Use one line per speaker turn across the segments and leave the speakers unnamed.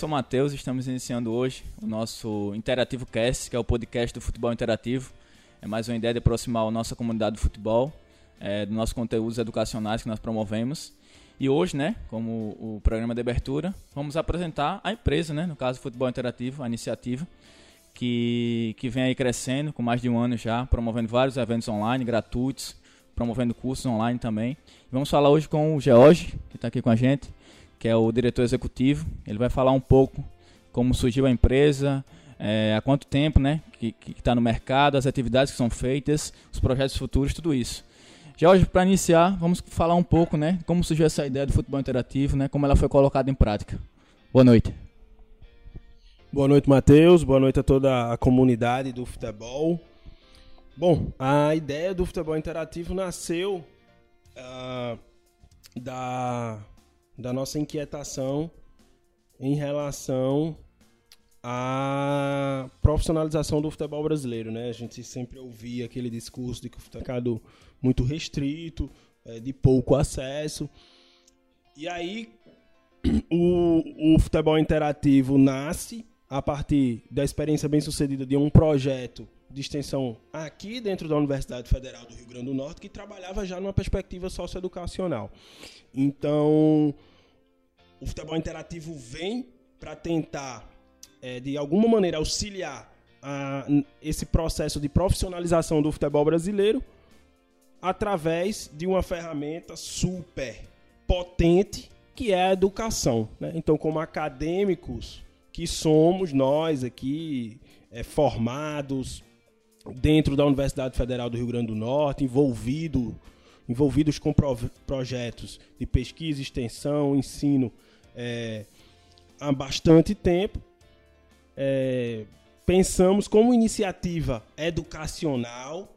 Sou o Matheus, estamos iniciando hoje o nosso Interativo Cast, que é o podcast do futebol interativo. É mais uma ideia de aproximar a nossa comunidade do futebol, é, dos nossos conteúdos educacionais que nós promovemos. E hoje, né, como o programa de abertura, vamos apresentar a empresa, né, no caso Futebol Interativo, a iniciativa, que, que vem aí crescendo com mais de um ano já, promovendo vários eventos online gratuitos, promovendo cursos online também. Vamos falar hoje com o George, que está aqui com a gente que é o diretor executivo. Ele vai falar um pouco como surgiu a empresa, é, há quanto tempo né, que está no mercado, as atividades que são feitas, os projetos futuros, tudo isso. Jorge, para iniciar, vamos falar um pouco né, como surgiu essa ideia do futebol interativo, né, como ela foi colocada em prática. Boa noite.
Boa noite, Matheus. Boa noite a toda a comunidade do futebol. Bom, a ideia do futebol interativo nasceu uh, da da nossa inquietação em relação à profissionalização do futebol brasileiro, né? A gente sempre ouvia aquele discurso de que o futebol é muito restrito, é, de pouco acesso. E aí o, o futebol interativo nasce a partir da experiência bem sucedida de um projeto de extensão aqui dentro da Universidade Federal do Rio Grande do Norte que trabalhava já numa perspectiva socioeducacional. Então, o futebol interativo vem para tentar, é, de alguma maneira, auxiliar a, esse processo de profissionalização do futebol brasileiro através de uma ferramenta super potente que é a educação. Né? Então, como acadêmicos que somos nós aqui, é, formados dentro da Universidade Federal do Rio Grande do Norte, envolvido, envolvidos com pro, projetos de pesquisa, extensão, ensino é, há bastante tempo. É, pensamos como iniciativa educacional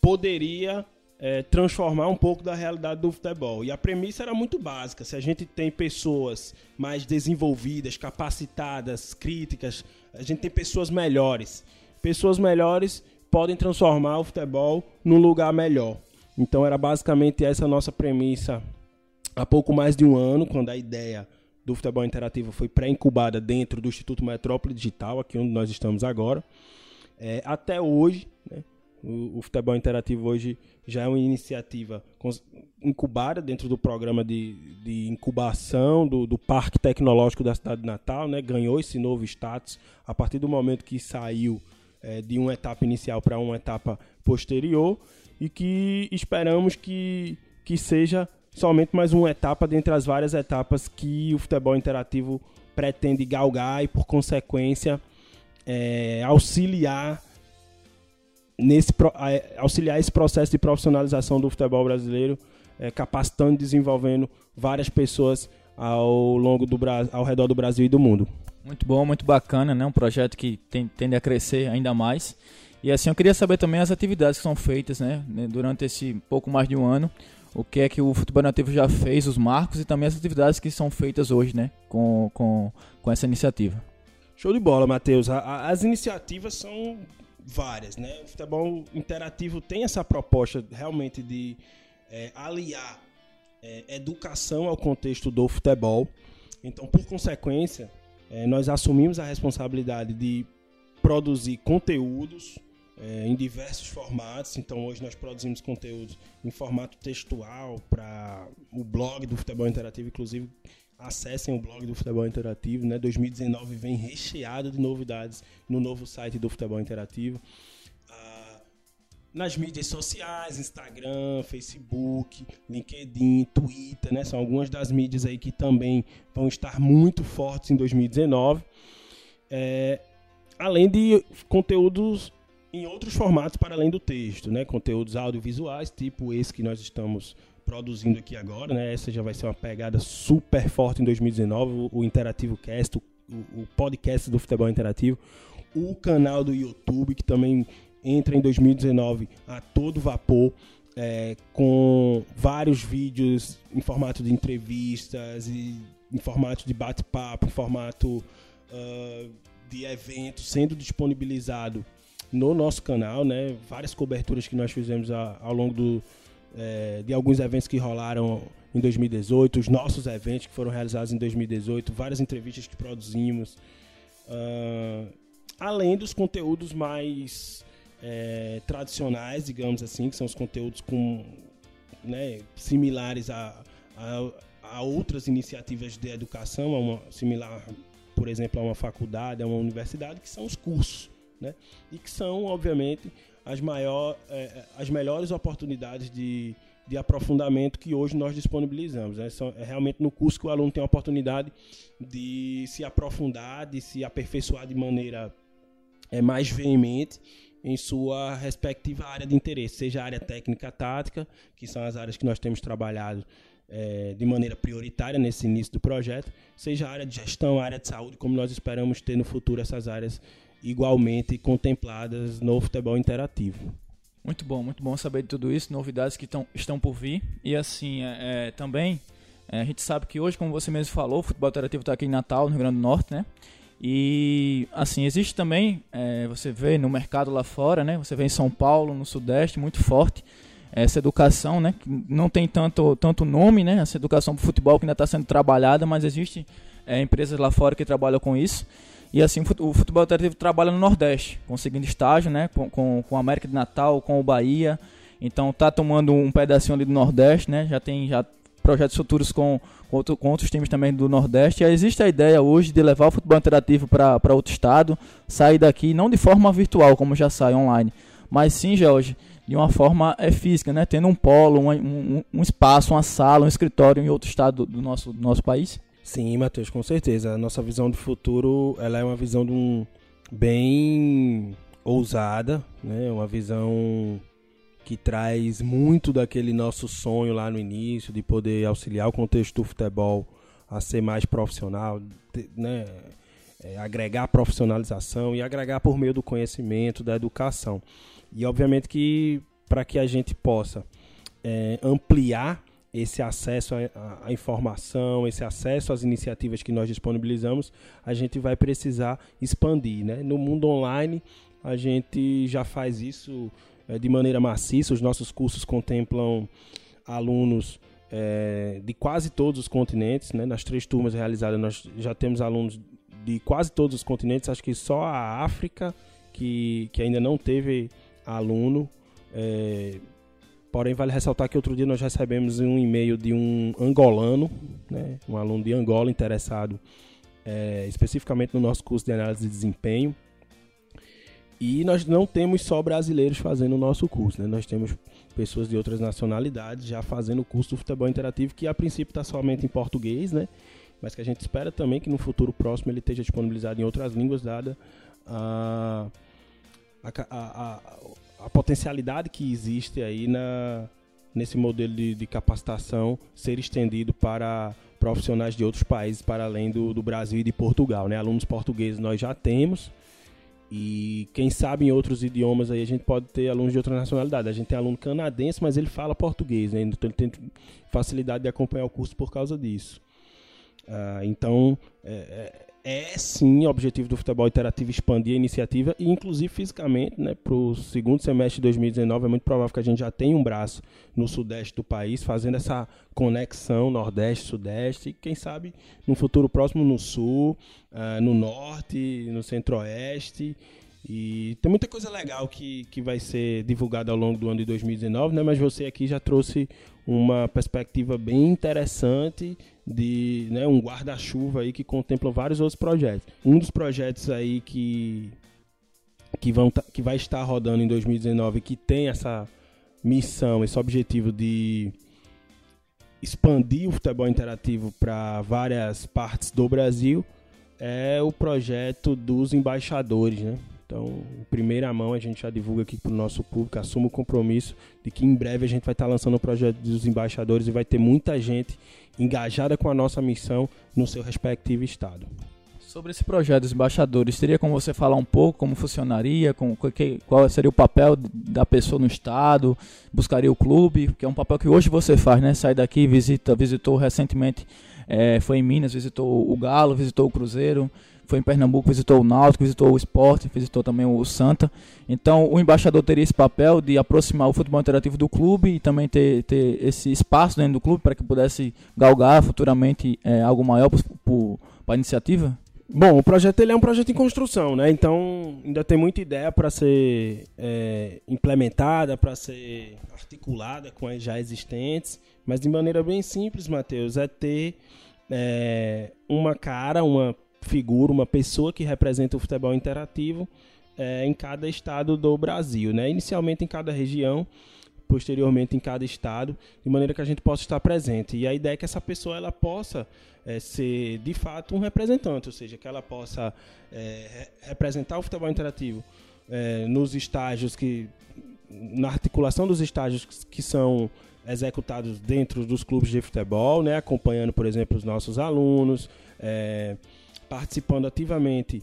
poderia é, transformar um pouco da realidade do futebol. E a premissa era muito básica. Se a gente tem pessoas mais desenvolvidas, capacitadas, críticas, a gente tem pessoas melhores. Pessoas melhores podem transformar o futebol num lugar melhor. Então era basicamente essa a nossa premissa há pouco mais de um ano, quando a ideia do futebol interativo foi pré-incubada dentro do Instituto Metrópole Digital, aqui onde nós estamos agora. É, até hoje, né, o, o, futebol interativo hoje já é uma iniciativa incubada dentro do programa de, de incubação do, do, Parque Tecnológico da cidade de Natal, né, ganhou esse novo status a partir do momento que saiu é, de uma etapa inicial para uma etapa posterior e que esperamos que, que seja somente mais uma etapa dentre as várias etapas que o futebol interativo pretende galgar e, por consequência, é, auxiliar nesse auxiliar esse processo de profissionalização do futebol brasileiro, é, capacitando e desenvolvendo várias pessoas ao longo do ao redor do Brasil e do mundo.
Muito bom, muito bacana, né? Um projeto que tem, tende a crescer ainda mais. E assim, eu queria saber também as atividades que são feitas, né, durante esse pouco mais de um ano o que é que o futebol nativo já fez, os marcos e também as atividades que são feitas hoje, né, com, com, com essa iniciativa.
Show de bola, Matheus. As iniciativas são várias, né? O futebol interativo tem essa proposta realmente de é, aliar é, educação ao contexto do futebol. Então, por consequência, é, nós assumimos a responsabilidade de produzir conteúdos é, em diversos formatos. Então hoje nós produzimos conteúdos em formato textual para o blog do Futebol Interativo, inclusive acessem o blog do Futebol Interativo, né? 2019 vem recheado de novidades no novo site do Futebol Interativo. Ah, nas mídias sociais, Instagram, Facebook, LinkedIn, Twitter, né? São algumas das mídias aí que também vão estar muito fortes em 2019. É, além de conteúdos em outros formatos para além do texto, né? Conteúdos audiovisuais, tipo esse que nós estamos produzindo aqui agora, né? Essa já vai ser uma pegada super forte em 2019, o, Interativo Cast, o, o podcast do futebol interativo, o canal do YouTube que também entra em 2019 a todo vapor. É, com vários vídeos em formato de entrevistas e em formato de bate-papo, em formato uh, de evento sendo disponibilizado no nosso canal, né? Várias coberturas que nós fizemos ao longo do, é, de alguns eventos que rolaram em 2018, os nossos eventos que foram realizados em 2018, várias entrevistas que produzimos, uh, além dos conteúdos mais é, tradicionais, digamos assim, que são os conteúdos com, né, similares a, a, a, outras iniciativas de educação, a uma, similar, por exemplo, a uma faculdade, a uma universidade, que são os cursos, né, e que são, obviamente, as, maior, é, as melhores oportunidades de, de aprofundamento que hoje nós disponibilizamos. Né? É realmente no curso que o aluno tem a oportunidade de se aprofundar, de se aperfeiçoar de maneira é, mais veemente em sua respectiva área de interesse, seja a área técnica tática, que são as áreas que nós temos trabalhado é, de maneira prioritária nesse início do projeto, seja a área de gestão, a área de saúde, como nós esperamos ter no futuro essas áreas igualmente contempladas no futebol interativo.
Muito bom, muito bom saber de tudo isso, novidades que tão, estão por vir. E assim, é, é, também, é, a gente sabe que hoje, como você mesmo falou, o futebol interativo está aqui em Natal, no Rio Grande do Norte, né? E assim, existe também, é, você vê no mercado lá fora, né? Você vê em São Paulo, no Sudeste, muito forte essa educação, né? Que não tem tanto, tanto nome, né? Essa educação para futebol que ainda está sendo trabalhada, mas existe é, empresas lá fora que trabalham com isso. E assim, o futebol alternativo trabalha no Nordeste, conseguindo estágio, né? Com, com, com a América de Natal, com o Bahia. Então tá tomando um pedacinho ali do Nordeste, né? Já tem já projetos futuros com, com, outro, com outros times também do Nordeste. E existe a ideia hoje de levar o futebol interativo para outro estado, sair daqui, não de forma virtual, como já sai online, mas sim, Jorge, de uma forma é, física, né? Tendo um polo, um, um, um espaço, uma sala, um escritório em outro estado do nosso, do nosso país.
Sim, Matheus, com certeza. A nossa visão de futuro ela é uma visão de um bem ousada, né? Uma visão que traz muito daquele nosso sonho lá no início de poder auxiliar o contexto do futebol a ser mais profissional, né? É, agregar profissionalização e agregar por meio do conhecimento, da educação. E obviamente que para que a gente possa é, ampliar esse acesso à informação, esse acesso às iniciativas que nós disponibilizamos, a gente vai precisar expandir. Né? No mundo online, a gente já faz isso é, de maneira maciça, os nossos cursos contemplam alunos é, de quase todos os continentes. Né? Nas três turmas realizadas, nós já temos alunos de quase todos os continentes, acho que só a África, que, que ainda não teve aluno. É, Porém, vale ressaltar que outro dia nós recebemos um e-mail de um angolano, né, um aluno de Angola interessado é, especificamente no nosso curso de análise de desempenho. E nós não temos só brasileiros fazendo o nosso curso, né? nós temos pessoas de outras nacionalidades já fazendo o curso do futebol interativo, que a princípio está somente em português, né? mas que a gente espera também que no futuro próximo ele esteja disponibilizado em outras línguas, dada a, a, a, a a potencialidade que existe aí na, nesse modelo de, de, capacitação ser estendido para profissionais de outros países para além do, do Brasil e de Portugal. Né? Alunos portugueses nós já temos e quem sabe em outros idiomas aí a gente pode ter alunos de outra nacionalidade. A gente tem aluno canadense, mas ele fala português, né? então ele tem facilidade de acompanhar o curso por causa disso. Ah, então, é, é sim objetivo do futebol interativo expandir a iniciativa e inclusive fisicamente, né, para o segundo semestre de 2019 é muito provável que a gente já tenha um braço no sudeste do país fazendo essa conexão nordeste-sudeste e quem sabe no futuro próximo no sul, uh, no norte, no centro-oeste e tem muita coisa legal que, que vai ser divulgada ao longo do ano de 2019, né? Mas você aqui já trouxe uma perspectiva bem interessante de né, um guarda-chuva aí que contempla vários outros projetos. Um dos projetos aí que que, vão que vai estar rodando em 2019 que tem essa missão, esse objetivo de expandir o futebol interativo para várias partes do Brasil é o projeto dos embaixadores, né? Então, em primeira mão, a gente já divulga aqui para o nosso público, assume o compromisso de que em breve a gente vai estar lançando o projeto dos embaixadores e vai ter muita gente engajada com a nossa missão no seu respectivo estado.
Sobre esse projeto dos embaixadores, teria como você falar um pouco como funcionaria, com, qual seria o papel da pessoa no estado, buscaria o clube, que é um papel que hoje você faz, né? Sai daqui, visita, visitou recentemente é, foi em Minas, visitou o Galo, visitou o Cruzeiro, foi em Pernambuco, visitou o Náutico, visitou o Esporte, visitou também o Santa. Então o embaixador teria esse papel de aproximar o futebol interativo do clube e também ter, ter esse espaço dentro do clube para que pudesse galgar futuramente é, algo maior para a iniciativa?
Bom, o projeto ele é um projeto em construção, né? Então ainda tem muita ideia para ser é, implementada, para ser articulada com as já existentes, mas de maneira bem simples, Matheus, é ter é, uma cara, uma figura, uma pessoa que representa o futebol interativo é, em cada estado do Brasil, né? Inicialmente em cada região, posteriormente em cada estado, de maneira que a gente possa estar presente. E a ideia é que essa pessoa ela possa é, ser de fato um representante, ou seja, que ela possa é, representar o futebol interativo é, nos estágios que na articulação dos estágios que são executados dentro dos clubes de futebol, né, acompanhando, por exemplo, os nossos alunos, é, participando ativamente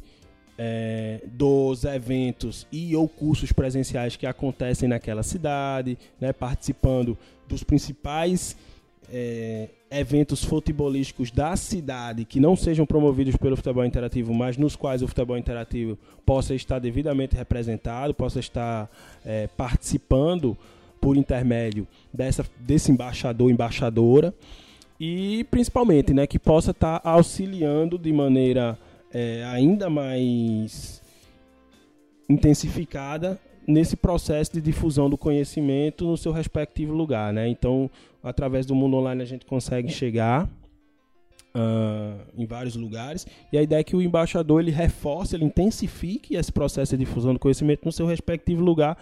é, dos eventos e ou cursos presenciais que acontecem naquela cidade, né, participando dos principais é, eventos futebolísticos da cidade que não sejam promovidos pelo futebol interativo, mas nos quais o futebol interativo possa estar devidamente representado, possa estar é, participando por intermédio dessa, desse embaixador, embaixadora, e principalmente né, que possa estar auxiliando de maneira é, ainda mais intensificada nesse processo de difusão do conhecimento no seu respectivo lugar, né? Então, através do mundo online a gente consegue chegar uh, em vários lugares e a ideia é que o embaixador ele reforce, ele intensifique esse processo de difusão do conhecimento no seu respectivo lugar,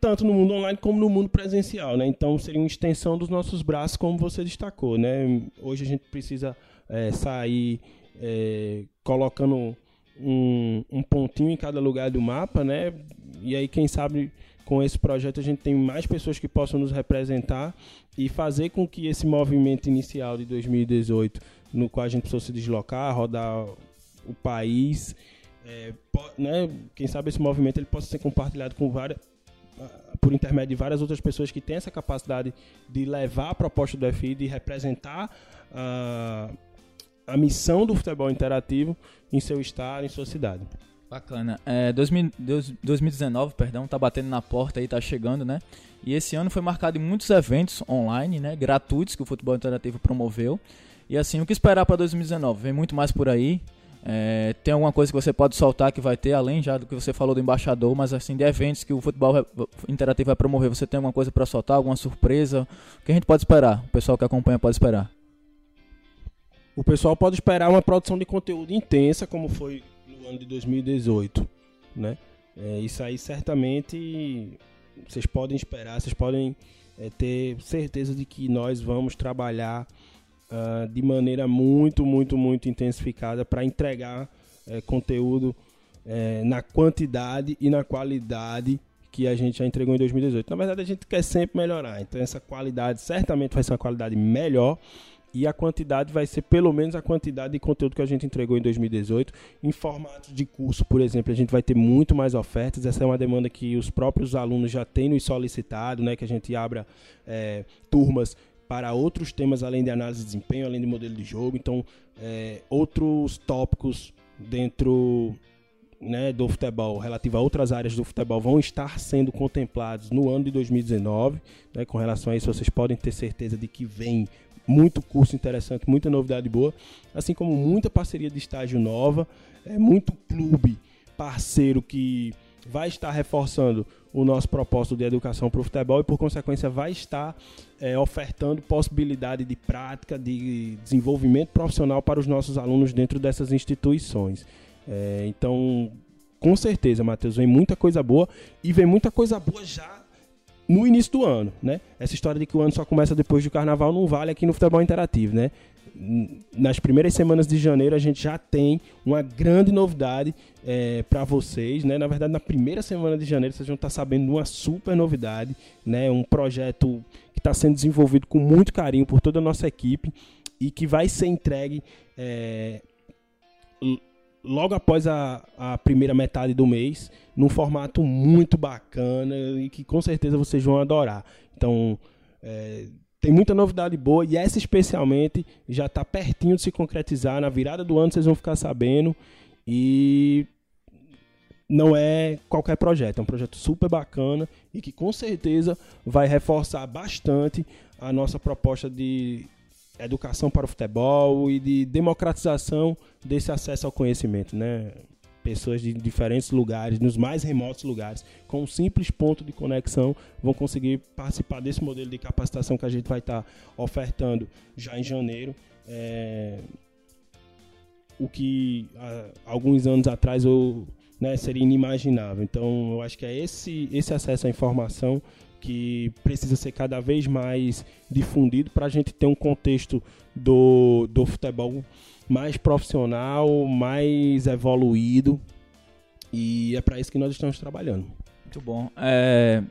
tanto no mundo online como no mundo presencial, né? Então, seria uma extensão dos nossos braços, como você destacou, né? Hoje a gente precisa é, sair é, colocando um, um, pontinho em cada lugar do mapa, né? E aí, quem sabe, com esse projeto a gente tem mais pessoas que possam nos representar e fazer com que esse movimento inicial de 2018, no qual a gente precisou se deslocar, rodar o país, é, né? Quem sabe esse movimento ele possa ser compartilhado com várias por intermédio de várias outras pessoas que têm essa capacidade de levar a proposta do FI, de representar uh, a missão do futebol interativo em seu estado, em sua cidade.
Bacana. É, 2019, perdão, tá batendo na porta aí, tá chegando, né? E esse ano foi marcado em muitos eventos online, né, gratuitos que o futebol interativo promoveu. E assim, o que esperar para 2019? Vem muito mais por aí. É, tem alguma coisa que você pode soltar que vai ter, além já do que você falou do embaixador, mas assim, de eventos que o futebol interativo vai promover, você tem alguma coisa para soltar, alguma surpresa? O que a gente pode esperar? O pessoal que acompanha pode esperar?
o pessoal pode esperar uma produção de conteúdo intensa, como foi no ano de 2018, né? É, isso aí certamente vocês podem esperar, vocês podem é, ter certeza de que nós vamos trabalhar uh, de maneira muito, muito, muito intensificada para entregar é, conteúdo é, na quantidade e na qualidade que a gente já entregou em 2018. Na verdade, a gente quer sempre melhorar, então essa qualidade certamente vai ser uma qualidade melhor e a quantidade vai ser pelo menos a quantidade de conteúdo que a gente entregou em 2018. Em formato de curso, por exemplo, a gente vai ter muito mais ofertas. Essa é uma demanda que os próprios alunos já têm nos solicitado, né? Que a gente abra é, turmas para outros temas além de análise de desempenho, além de modelo de jogo. Então, é, outros tópicos dentro né, do futebol, relativo a outras áreas do futebol, vão estar sendo contemplados no ano de 2019. Né, com relação a isso, vocês podem ter certeza de que vem muito curso interessante, muita novidade boa, assim como muita parceria de estágio nova, é muito clube parceiro que vai estar reforçando o nosso propósito de educação para o futebol e, por consequência, vai estar é, ofertando possibilidade de prática, de desenvolvimento profissional para os nossos alunos dentro dessas instituições. É, então, com certeza, Matheus, vem muita coisa boa e vem muita coisa boa já no início do ano, né? Essa história de que o ano só começa depois do carnaval não vale aqui no futebol interativo, né? Nas primeiras semanas de janeiro a gente já tem uma grande novidade é, para vocês, né? Na verdade, na primeira semana de janeiro vocês vão estar sabendo de uma super novidade, né? Um projeto que está sendo desenvolvido com muito carinho por toda a nossa equipe e que vai ser entregue é, logo após a, a primeira metade do mês, num formato muito bacana e que com certeza vocês vão adorar. Então, é, tem muita novidade boa e essa especialmente já está pertinho de se concretizar. Na virada do ano vocês vão ficar sabendo. E não é qualquer projeto, é um projeto super bacana e que com certeza vai reforçar bastante a nossa proposta de educação para o futebol e de democratização desse acesso ao conhecimento, né? Pessoas de diferentes lugares, nos mais remotos lugares, com um simples ponto de conexão, vão conseguir participar desse modelo de capacitação que a gente vai estar ofertando já em janeiro. É... O que há alguns anos atrás eu, né, seria inimaginável. Então, eu acho que é esse, esse acesso à informação que precisa ser cada vez mais difundido para a gente ter um contexto do, do futebol mais profissional, mais evoluído. E é para isso que nós estamos trabalhando.
Muito bom. É,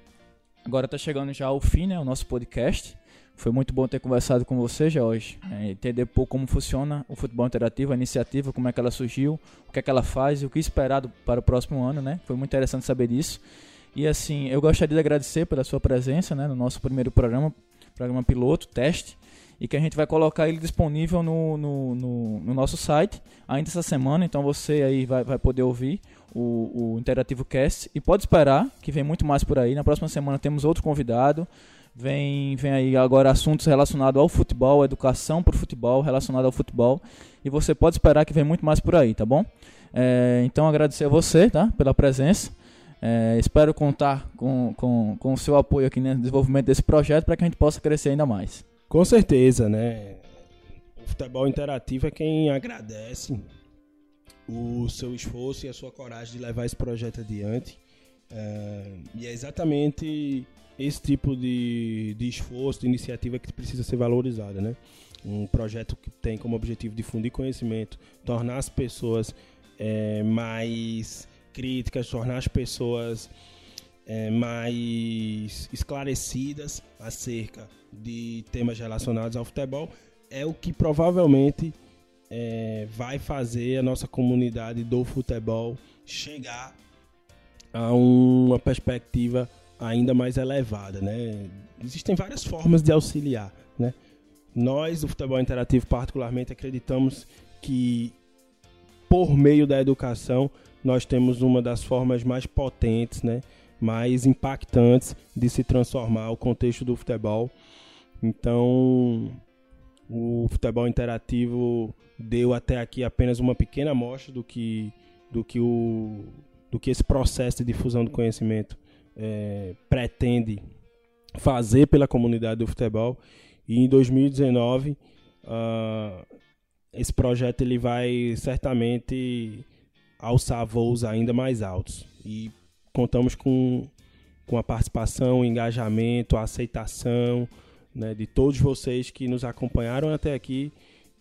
agora está chegando já ao fim, né, o nosso podcast. Foi muito bom ter conversado com você, Jorge. É, entender pouco como funciona o futebol interativo, a iniciativa, como é que ela surgiu, o que é que ela faz e o que esperado para o próximo ano, né? Foi muito interessante saber disso. E assim, eu gostaria de agradecer pela sua presença né, no nosso primeiro programa, programa piloto, teste, e que a gente vai colocar ele disponível no, no, no, no nosso site ainda essa semana, então você aí vai, vai poder ouvir o, o Interativo Cast e pode esperar que vem muito mais por aí. Na próxima semana temos outro convidado. Vem, vem aí agora assuntos relacionados ao futebol, educação para o futebol, relacionado ao futebol. E você pode esperar que vem muito mais por aí, tá bom? É, então agradecer a você, tá? Pela presença. É, espero contar com, com, com o seu apoio aqui no desenvolvimento desse projeto para que a gente possa crescer ainda mais.
Com certeza, né? O futebol interativo é quem agradece o seu esforço e a sua coragem de levar esse projeto adiante. É, e é exatamente esse tipo de, de esforço, de iniciativa que precisa ser valorizada, né? Um projeto que tem como objetivo difundir conhecimento, tornar as pessoas é, mais críticas, tornar as pessoas é, mais esclarecidas acerca de temas relacionados ao futebol, é o que provavelmente é, vai fazer a nossa comunidade do futebol chegar a uma perspectiva ainda mais elevada, né? Existem várias formas de auxiliar, né? Nós, do futebol interativo, particularmente, acreditamos que por meio da educação nós temos uma das formas mais potentes, né, mais impactantes de se transformar o contexto do futebol. Então, o futebol interativo deu até aqui apenas uma pequena amostra do que, do que, o, do que esse processo de difusão do conhecimento é, pretende fazer pela comunidade do futebol. E em 2019, uh, ah, esse projeto ele vai certamente alçar voos ainda mais altos. E contamos com, com a participação, o engajamento, a aceitação né, de todos vocês que nos acompanharam até aqui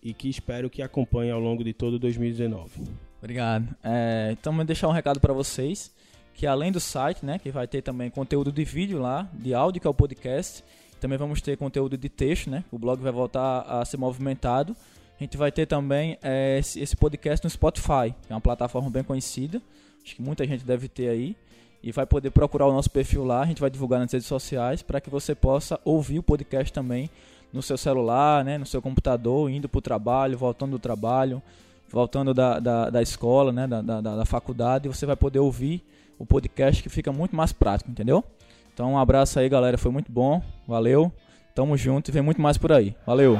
e que espero que acompanhem ao longo de todo 2019.
Obrigado. É, então, vou deixar um recado para vocês, que além do site, né, que vai ter também conteúdo de vídeo lá, de áudio, que é o podcast, também vamos ter conteúdo de texto, né, o blog vai voltar a ser movimentado, a gente vai ter também é, esse, podcast no Spotify, que é uma plataforma bem conhecida. Acho que muita gente deve ter aí. E vai poder procurar o nosso perfil lá. A gente vai divulgar nas redes sociais para que você possa ouvir o podcast também no seu celular, né, no seu computador, indo para o trabalho, voltando do trabalho, voltando da, da, da escola, né, da, da, da faculdade. Você vai poder ouvir o podcast que fica muito mais prático, entendeu? Então um abraço aí, galera. Foi muito bom. Valeu. Tamo junto e vem muito mais por aí. Valeu!